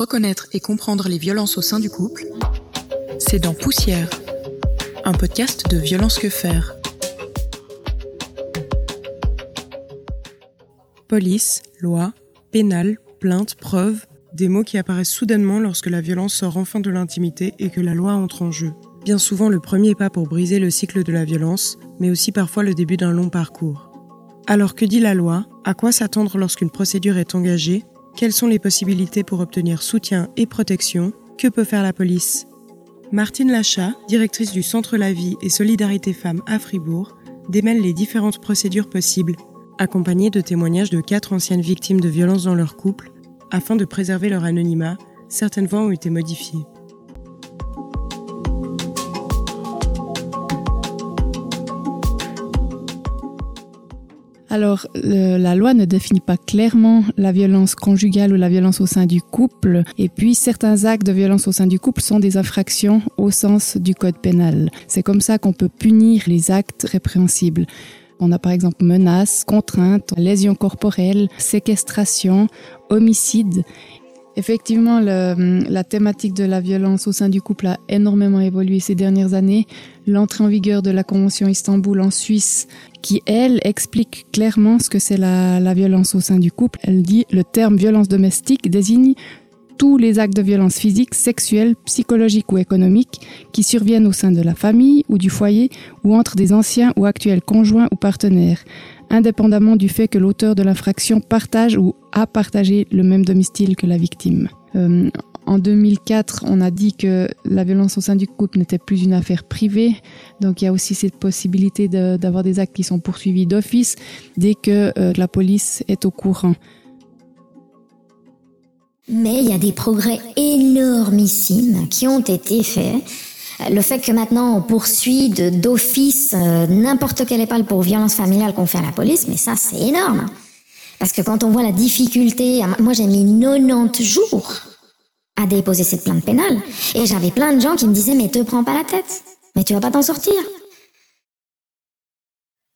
reconnaître et comprendre les violences au sein du couple, c'est dans Poussière, un podcast de Violence que faire. Police, loi, pénal, plainte, preuve, des mots qui apparaissent soudainement lorsque la violence sort enfin de l'intimité et que la loi entre en jeu. Bien souvent le premier pas pour briser le cycle de la violence, mais aussi parfois le début d'un long parcours. Alors que dit la loi? À quoi s'attendre lorsqu'une procédure est engagée? Quelles sont les possibilités pour obtenir soutien et protection? Que peut faire la police? Martine Lachat, directrice du Centre La Vie et Solidarité Femmes à Fribourg, démêle les différentes procédures possibles, accompagnée de témoignages de quatre anciennes victimes de violences dans leur couple. Afin de préserver leur anonymat, certaines voix ont été modifiées. Alors, la loi ne définit pas clairement la violence conjugale ou la violence au sein du couple. Et puis, certains actes de violence au sein du couple sont des infractions au sens du code pénal. C'est comme ça qu'on peut punir les actes répréhensibles. On a par exemple menaces, contraintes, lésions corporelles, séquestration, homicide. Effectivement, la thématique de la violence au sein du couple a énormément évolué ces dernières années. L'entrée en vigueur de la Convention Istanbul en Suisse, qui, elle, explique clairement ce que c'est la, la violence au sein du couple. Elle dit le terme violence domestique désigne tous les actes de violence physique, sexuelle, psychologique ou économique qui surviennent au sein de la famille ou du foyer ou entre des anciens ou actuels conjoints ou partenaires, indépendamment du fait que l'auteur de l'infraction partage ou a partagé le même domicile que la victime. Euh, en 2004, on a dit que la violence au sein du couple n'était plus une affaire privée, donc il y a aussi cette possibilité d'avoir des actes qui sont poursuivis d'office dès que euh, la police est au courant. Mais il y a des progrès énormissimes qui ont été faits le fait que maintenant on poursuit d'office euh, n'importe quelle épale pour violence familiale qu'on fait à la police, mais ça c'est énorme. Parce que quand on voit la difficulté, moi j'ai mis 90 jours à déposer cette plainte pénale, et j'avais plein de gens qui me disaient mais te prends pas la tête, mais tu vas pas t'en sortir.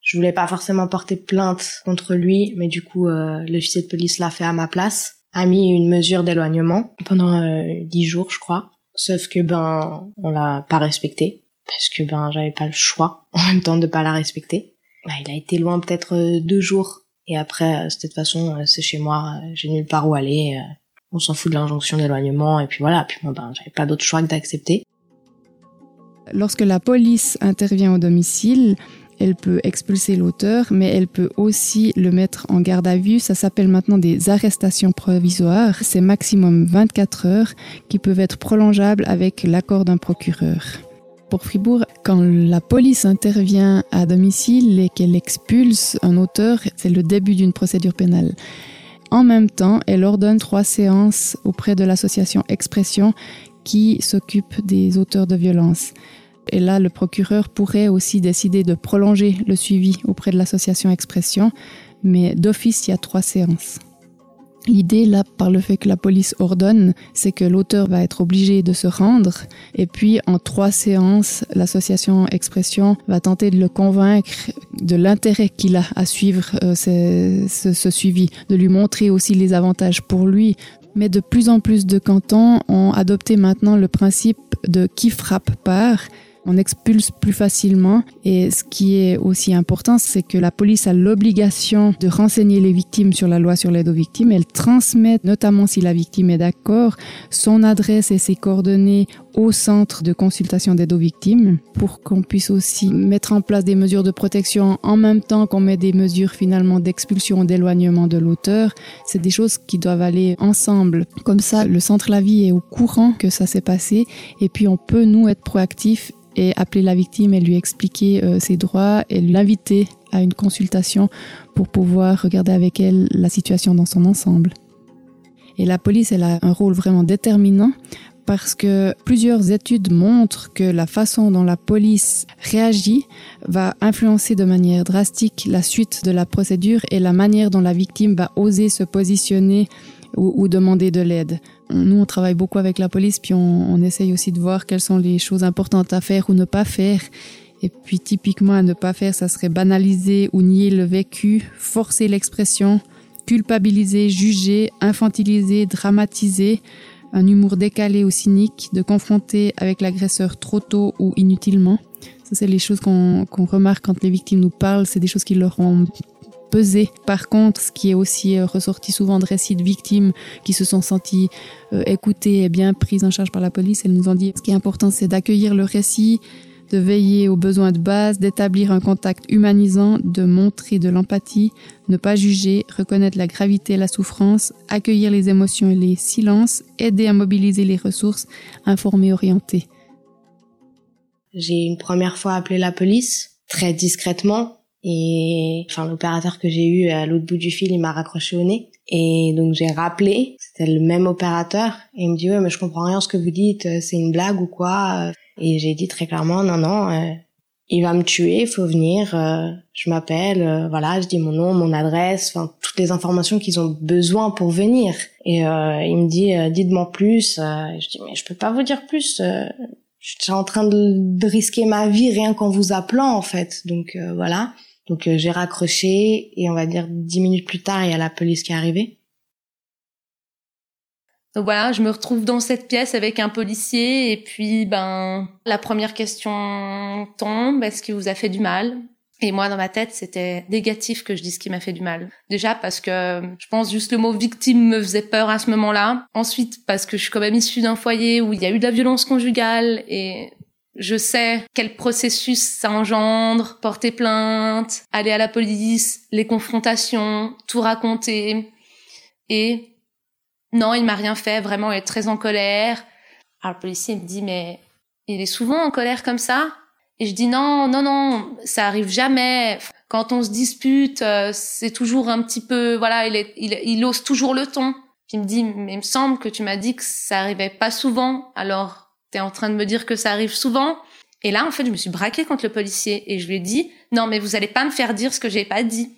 Je voulais pas forcément porter plainte contre lui, mais du coup euh, l'officier de police l'a fait à ma place, a mis une mesure d'éloignement pendant euh, dix jours je crois. Sauf que ben on l'a pas respecté parce que ben j'avais pas le choix en même temps de pas la respecter. Ben, il a été loin peut-être euh, deux jours et après euh, de toute façon euh, c'est chez moi, j'ai nulle part où aller. On s'en fout de l'injonction d'éloignement et puis voilà. Puis moi ben j'avais pas d'autre choix que d'accepter. Lorsque la police intervient au domicile, elle peut expulser l'auteur, mais elle peut aussi le mettre en garde à vue. Ça s'appelle maintenant des arrestations provisoires. C'est maximum 24 heures qui peuvent être prolongeables avec l'accord d'un procureur. Pour Fribourg, quand la police intervient à domicile et qu'elle expulse un auteur, c'est le début d'une procédure pénale. En même temps, elle ordonne trois séances auprès de l'association Expression qui s'occupe des auteurs de violences. Et là, le procureur pourrait aussi décider de prolonger le suivi auprès de l'association Expression, mais d'office, il y a trois séances. L'idée, là, par le fait que la police ordonne, c'est que l'auteur va être obligé de se rendre. Et puis, en trois séances, l'association Expression va tenter de le convaincre de l'intérêt qu'il a à suivre euh, ce, suivi, de lui montrer aussi les avantages pour lui. Mais de plus en plus de cantons ont adopté maintenant le principe de qui frappe part on expulse plus facilement. Et ce qui est aussi important, c'est que la police a l'obligation de renseigner les victimes sur la loi sur l'aide aux victimes. Elle transmet, notamment si la victime est d'accord, son adresse et ses coordonnées au centre de consultation d'aide aux victimes pour qu'on puisse aussi mettre en place des mesures de protection en même temps qu'on met des mesures finalement d'expulsion, d'éloignement de l'auteur. C'est des choses qui doivent aller ensemble. Comme ça, le centre La Vie est au courant que ça s'est passé et puis on peut, nous, être proactifs et appeler la victime et lui expliquer euh, ses droits et l'inviter à une consultation pour pouvoir regarder avec elle la situation dans son ensemble. Et la police, elle a un rôle vraiment déterminant parce que plusieurs études montrent que la façon dont la police réagit va influencer de manière drastique la suite de la procédure et la manière dont la victime va oser se positionner ou, demander de l'aide. Nous, on travaille beaucoup avec la police, puis on, on essaye aussi de voir quelles sont les choses importantes à faire ou ne pas faire. Et puis typiquement à ne pas faire, ça serait banaliser ou nier le vécu, forcer l'expression, culpabiliser, juger, infantiliser, dramatiser, un humour décalé ou cynique, de confronter avec l'agresseur trop tôt ou inutilement. Ça, c'est les choses qu'on remarque quand les victimes nous parlent, c'est des choses qui leur ont pesé. Par contre, ce qui est aussi euh, ressorti souvent de récits de victimes qui se sont senties euh, écoutées et bien prises en charge par la police, elles nous ont dit ce qui est important, c'est d'accueillir le récit, de veiller aux besoins de base, d'établir un contact humanisant, de montrer de l'empathie, ne pas juger, reconnaître la gravité et la souffrance, accueillir les émotions et les silences, aider à mobiliser les ressources, informer, orienter. J'ai une première fois appelé la police, très discrètement, et enfin l'opérateur que j'ai eu à l'autre bout du fil, il m'a raccroché au nez. Et donc j'ai rappelé, c'était le même opérateur, et il me dit ouais mais je comprends rien ce que vous dites, c'est une blague ou quoi Et j'ai dit très clairement non non, euh, il va me tuer, il faut venir, euh, je m'appelle, euh, voilà, je dis mon nom, mon adresse, enfin toutes les informations qu'ils ont besoin pour venir. Et il me dit dites-moi plus. je dis mais je peux pas vous dire plus je suis en train de, risquer ma vie rien qu'en vous appelant en fait. Donc euh, voilà. Donc euh, j'ai raccroché et on va dire dix minutes plus tard, il y a la police qui est arrivée. Donc voilà, je me retrouve dans cette pièce avec un policier et puis ben la première question tombe, est-ce qu'il vous a fait du mal? Et moi, dans ma tête, c'était négatif que je dise qu'il m'a fait du mal. Déjà parce que je pense juste le mot victime me faisait peur à ce moment-là. Ensuite, parce que je suis quand même issue d'un foyer où il y a eu de la violence conjugale et je sais quel processus ça engendre, porter plainte, aller à la police, les confrontations, tout raconter. Et non, il m'a rien fait, vraiment, il est très en colère. Alors le policier me dit, mais il est souvent en colère comme ça? Et je dis non, non, non, ça arrive jamais. Quand on se dispute, euh, c'est toujours un petit peu, voilà, il, est, il, il ose toujours le ton. Puis il me dit, mais il me semble que tu m'as dit que ça arrivait pas souvent. Alors, t'es en train de me dire que ça arrive souvent. Et là, en fait, je me suis braquée contre le policier et je lui ai dit, non, mais vous allez pas me faire dire ce que j'ai pas dit.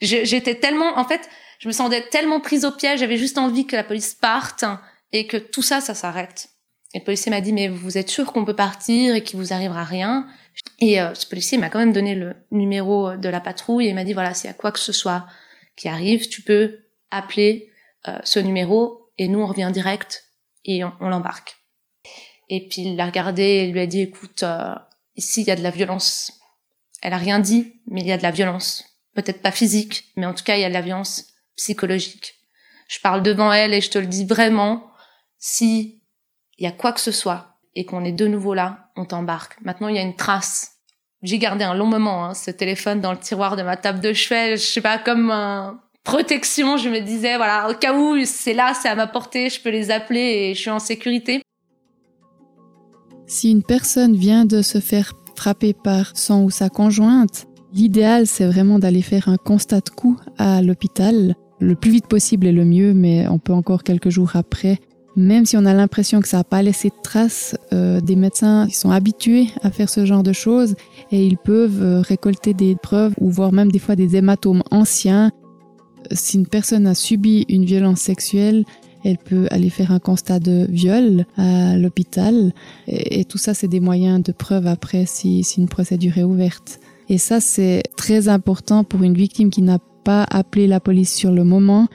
J'étais tellement, en fait, je me sentais tellement prise au piège, j'avais juste envie que la police parte et que tout ça, ça s'arrête. Et le policier m'a dit, mais vous êtes sûr qu'on peut partir et qu'il vous arrivera rien? Et euh, ce policier m'a quand même donné le numéro de la patrouille et m'a dit, voilà, s'il y a quoi que ce soit qui arrive, tu peux appeler euh, ce numéro et nous, on revient direct et on, l'embarque. Et puis il l'a regardé et lui a dit, écoute, euh, ici, il y a de la violence. Elle a rien dit, mais il y a de la violence. Peut-être pas physique, mais en tout cas, il y a de la violence psychologique. Je parle devant elle et je te le dis vraiment, si il y a quoi que ce soit et qu'on est de nouveau là, on t'embarque. Maintenant, il y a une trace. J'ai gardé un long moment hein, ce téléphone dans le tiroir de ma table de chevet, je sais pas comme protection, je me disais voilà, au cas où c'est là, c'est à ma portée, je peux les appeler et je suis en sécurité. Si une personne vient de se faire frapper par son ou sa conjointe, l'idéal c'est vraiment d'aller faire un constat de coup à l'hôpital. Le plus vite possible est le mieux, mais on peut encore quelques jours après même si on a l'impression que ça n'a pas laissé de traces, euh, des médecins qui sont habitués à faire ce genre de choses et ils peuvent euh, récolter des preuves ou voir même des fois des hématomes anciens. Si une personne a subi une violence sexuelle, elle peut aller faire un constat de viol à l'hôpital et, tout ça c'est des moyens de preuve après si, si une procédure est ouverte. Et ça c'est très important pour une victime qui n'a pas appelé la police sur le moment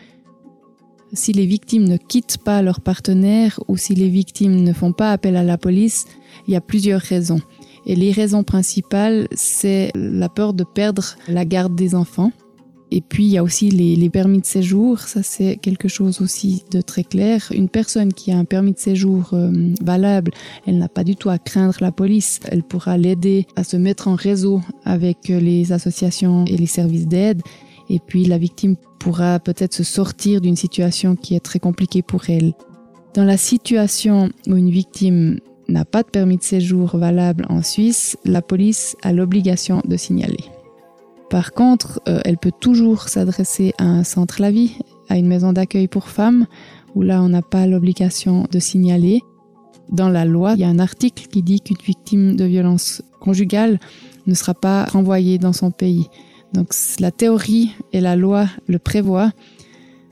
si les victimes ne quittent pas leur partenaire ou si les victimes ne font pas appel à la police, il y a plusieurs raisons. Et les raisons principales, c'est la peur de perdre la garde des enfants. Et puis, il y a aussi les, permis de séjour. Ça, c'est quelque chose aussi de très clair. Une personne qui a un permis de séjour euh, valable, elle n'a pas du tout à craindre la police. Elle pourra l'aider à se mettre en réseau avec les associations et les services d'aide et puis la victime pourra peut-être se sortir d'une situation qui est très compliquée pour elle. Dans la situation où une victime n'a pas de permis de séjour valable en Suisse, la police a l'obligation de signaler. Par contre, euh, elle peut toujours s'adresser à un centre la vie, à une maison d'accueil pour femmes, où là on n'a pas l'obligation de signaler. Dans la loi, il y a un article qui dit qu'une victime de violence conjugale ne sera pas renvoyée dans son pays. Donc la théorie et la loi le prévoient.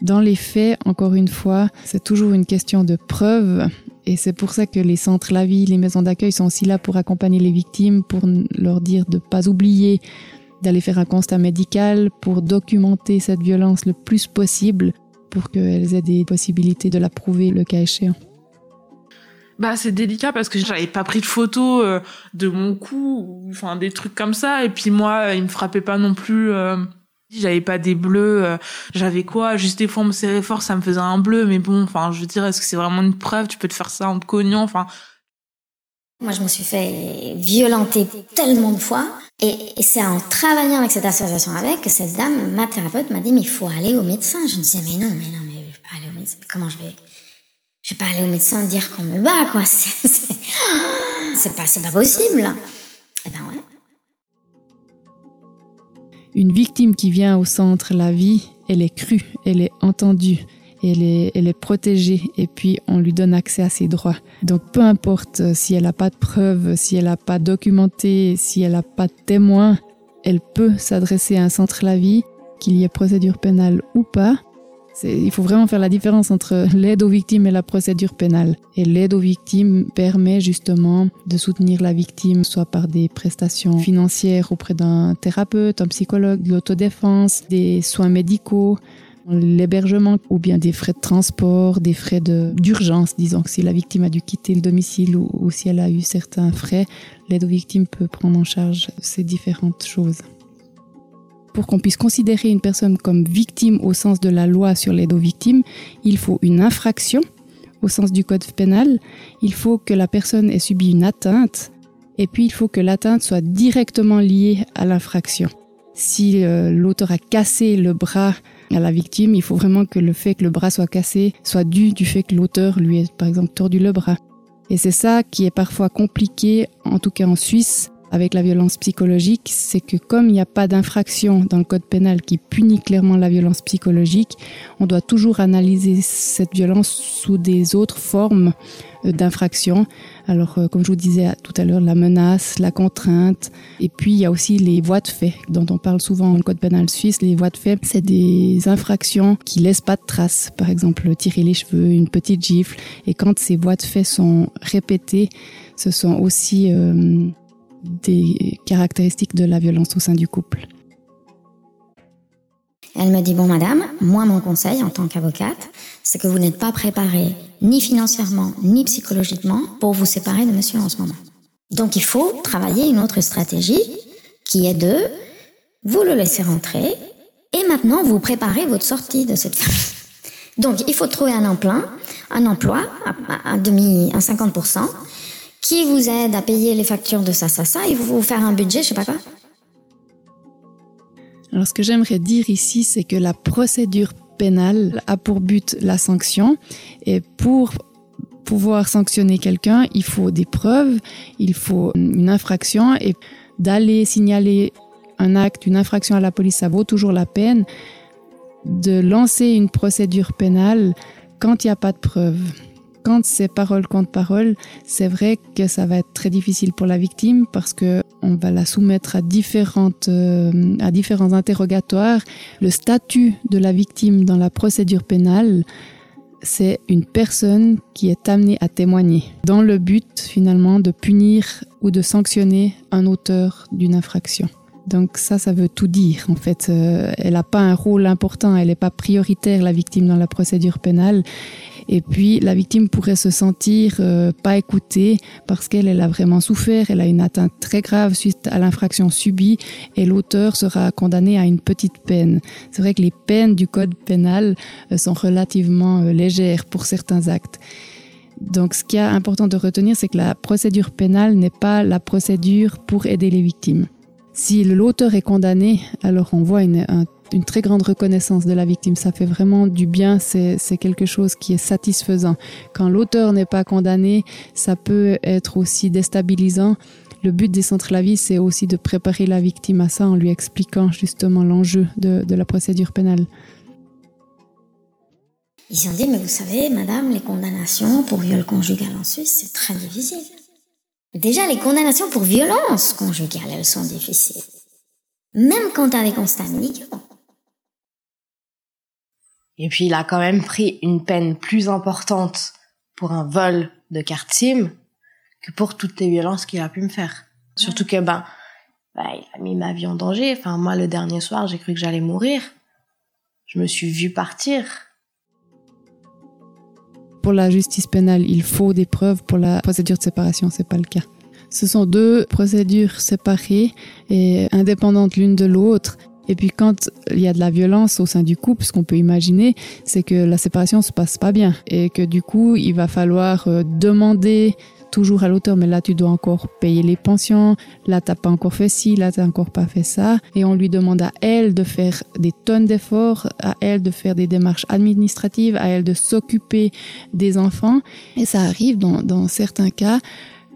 Dans les faits, encore une fois, c'est toujours une question de preuve. Et c'est pour ça que les centres la vie, les maisons d'accueil sont aussi là pour accompagner les victimes, pour leur dire de ne pas oublier d'aller faire un constat médical, pour documenter cette violence le plus possible, pour qu'elles aient des possibilités de la prouver le cas échéant. Bah c'est délicat parce que j'avais pas pris de photo euh, de mon cou enfin des trucs comme ça. Et puis moi il me frappait pas non plus euh, j'avais pas des bleus euh, j'avais quoi? Juste des fois on me serrait fort ça me faisait un bleu. Mais bon enfin je veux est-ce que c'est vraiment une preuve? Tu peux te faire ça en te cognant enfin. Moi je me suis fait violenter tellement de fois. Et, et c'est en travaillant avec cette association avec que cette dame ma thérapeute m'a dit mais il faut aller au médecin. Je me disais mais non mais non mais je vais pas aller au médecin. Comment je vais je vais pas aller au médecin dire qu'on me bat, quoi. C'est pas, possible. Eh ben ouais. Une victime qui vient au centre la vie, elle est crue, elle est entendue, elle est, elle est protégée et puis on lui donne accès à ses droits. Donc peu importe si elle n'a pas de preuves, si elle n'a pas documenté, si elle n'a pas de témoins, elle peut s'adresser à un centre la vie, qu'il y ait procédure pénale ou pas, il faut vraiment faire la différence entre l'aide aux victimes et la procédure pénale. Et l'aide aux victimes permet justement de soutenir la victime, soit par des prestations financières auprès d'un thérapeute, un psychologue, de l'autodéfense, des soins médicaux, l'hébergement ou bien des frais de transport, des frais d'urgence, disons que si la victime a dû quitter le domicile ou, ou si elle a eu certains frais, l'aide aux victimes peut prendre en charge ces différentes choses pour qu'on puisse considérer une personne comme victime au sens de la loi sur l'aide aux victimes, il faut une infraction au sens du code pénal, il faut que la personne ait subi une atteinte, et puis il faut que l'atteinte soit directement liée à l'infraction. Si euh, l'auteur a cassé le bras à la victime, il faut vraiment que le fait que le bras soit cassé soit dû du fait que l'auteur lui ait par exemple tordu le bras. Et c'est ça qui est parfois compliqué, en tout cas en Suisse, avec la violence psychologique, c'est que comme il n'y a pas d'infraction dans le code pénal qui punit clairement la violence psychologique, on doit toujours analyser cette violence sous des autres formes euh, d'infraction. Alors, euh, comme je vous disais tout à l'heure, la menace, la contrainte, et puis il y a aussi les voies de fait dont on parle souvent dans le code pénal suisse. Les voies de fait, c'est des infractions qui laissent pas de traces. Par exemple, tirer les cheveux, une petite gifle. Et quand ces voies de fait sont répétées, ce sont aussi euh, des caractéristiques de la violence au sein du couple. Elle me dit, bon madame, moi mon conseil en tant qu'avocate, c'est que vous n'êtes pas préparée ni financièrement ni psychologiquement pour vous séparer de monsieur en ce moment. Donc il faut travailler une autre stratégie qui est de vous le laisser rentrer et maintenant vous préparez votre sortie de cette famille. Donc il faut trouver un emploi, un emploi à, demi, à 50%, qui vous aide à payer les factures de ça, ça, ça, et vous faire un budget, je sais pas quoi. Alors ce que j'aimerais dire ici, c'est que la procédure pénale a pour but la sanction, et pour pouvoir sanctionner quelqu'un, il faut des preuves, il faut une infraction, et d'aller signaler un acte, une infraction à la police, ça vaut toujours la peine de lancer une procédure pénale quand il n'y a pas de preuves quand c'est parole contre parole, c'est vrai que ça va être très difficile pour la victime parce que on va la soumettre à différentes euh, à différents interrogatoires. Le statut de la victime dans la procédure pénale, c'est une personne qui est amenée à témoigner dans le but finalement de punir ou de sanctionner un auteur d'une infraction. Donc ça, ça veut tout dire. En fait, euh, elle n'a pas un rôle important, elle n'est pas prioritaire, la victime, dans la procédure pénale. Et puis, la victime pourrait se sentir euh, pas écoutée parce qu'elle elle a vraiment souffert, elle a une atteinte très grave suite à l'infraction subie et l'auteur sera condamné à une petite peine. C'est vrai que les peines du code pénal euh, sont relativement légères pour certains actes. Donc, ce qui est important de retenir, c'est que la procédure pénale n'est pas la procédure pour aider les victimes. Si l'auteur est condamné, alors on voit une, très grande reconnaissance de la victime. Ça fait vraiment du bien, c'est quelque chose qui est satisfaisant. Quand l'auteur n'est pas condamné, ça peut être aussi déstabilisant. Le but des centres la vie, c'est aussi de préparer la victime à ça en lui expliquant justement l'enjeu de, de la procédure pénale. Ils ont dit, mais vous savez, madame, les condamnations pour viol conjugal en Suisse, c'est très difficile. Déjà, les condamnations pour violence conjugale, elles sont difficiles. Même quand t'as des constats médicaux. Et puis, il a quand même pris une peine plus importante pour un vol de carte SIM que pour toutes les violences qu'il a pu me faire. Surtout que, ben, ben, il a mis ma vie en danger. Enfin, moi, le dernier soir, j'ai cru que j'allais mourir. Je me suis vue partir pour la justice pénale, il faut des preuves. Pour la procédure de séparation, c'est pas le cas. Ce sont deux procédures séparées et indépendantes l'une de l'autre. Et puis quand il y a de la violence au sein du couple, ce qu'on peut imaginer, c'est que la séparation se passe pas bien et que du coup, il va falloir euh, demander toujours à l'auteur, mais là tu dois encore payer les pensions, là t'as pas encore fait ci, là t'as encore pas fait ça, et on lui demande à elle de faire des tonnes d'efforts, à elle de faire des démarches administratives, à elle de s'occuper des enfants, et ça arrive dans, dans certains cas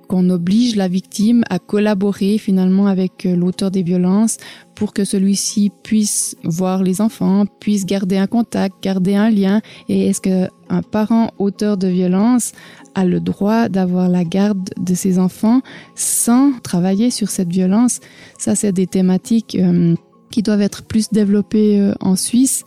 qu'on oblige la victime à collaborer finalement avec euh, l'auteur des violences pour que celui-ci puisse voir les enfants, puisse garder un contact, garder un lien. Et est-ce qu'un parent auteur de violence a le droit d'avoir la garde de ses enfants sans travailler sur cette violence? Ça, c'est des thématiques euh, qui doivent être plus développées euh, en Suisse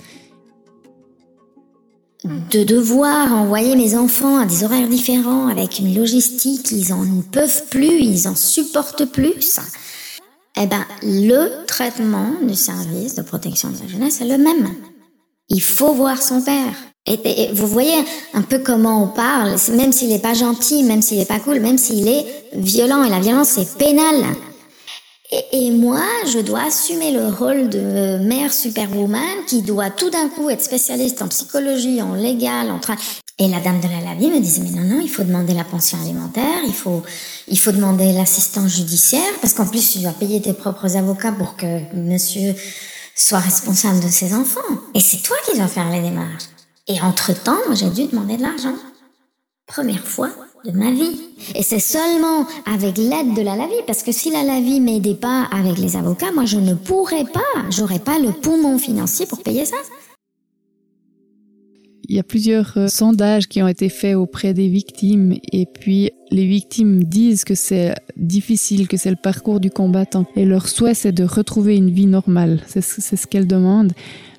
de devoir envoyer mes enfants à des horaires différents avec une logistique, ils en peuvent plus, ils en supportent plus. Eh ben, le traitement du service de protection de la jeunesse est le même. Il faut voir son père. Et, vous voyez un peu comment on parle, même s'il n'est pas gentil, même s'il n'est pas cool, même s'il est violent, et la violence c'est pénal. Et, moi, je dois assumer le rôle de mère superwoman qui doit tout d'un coup être spécialiste en psychologie, en légal, en train. Et la dame de la lavie me disait, mais non, non, il faut demander la pension alimentaire, il faut, il faut demander l'assistance judiciaire, parce qu'en plus, tu dois payer tes propres avocats pour que monsieur soit responsable de ses enfants. Et c'est toi qui dois faire les démarches. Et entre-temps, j'ai dû demander de l'argent. Première fois, de ma vie. Et c'est seulement avec l'aide de la LAVI, parce que si la LAVI m'aidait pas avec les avocats, moi je ne pourrais pas, j'aurais pas le poumon financier pour payer ça. Il y a plusieurs euh, sondages qui ont été faits auprès des victimes et puis les victimes disent que c'est difficile, que c'est le parcours du combattant et leur souhait c'est de retrouver une vie normale. C'est ce qu'elles demandent.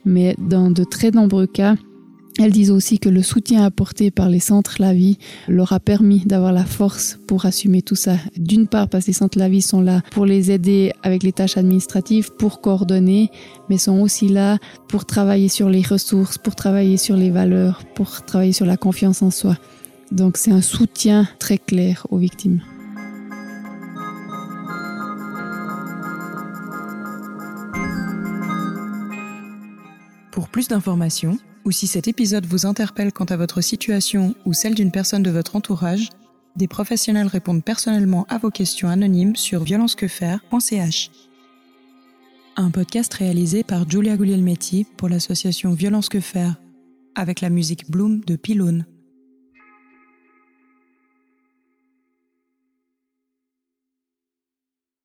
Mais dans de très nombreux cas, elles disent aussi que le soutien apporté par les centres La Vie leur a permis d'avoir la force pour assumer tout ça. D'une part parce que les centres La Vie sont là pour les aider avec les tâches administratives, pour coordonner, mais sont aussi là pour travailler sur les ressources, pour travailler sur les valeurs, pour travailler sur la confiance en soi. Donc c'est un soutien très clair aux victimes. Pour plus d'informations, ou si cet épisode vous interpelle quant à votre situation ou celle d'une personne de votre entourage, des professionnels répondent personnellement à vos questions anonymes sur violencequefaire.ch. Un podcast réalisé par Julia Guglielmetti pour l'association Violence Que Faire, avec la musique Bloom de Pylone.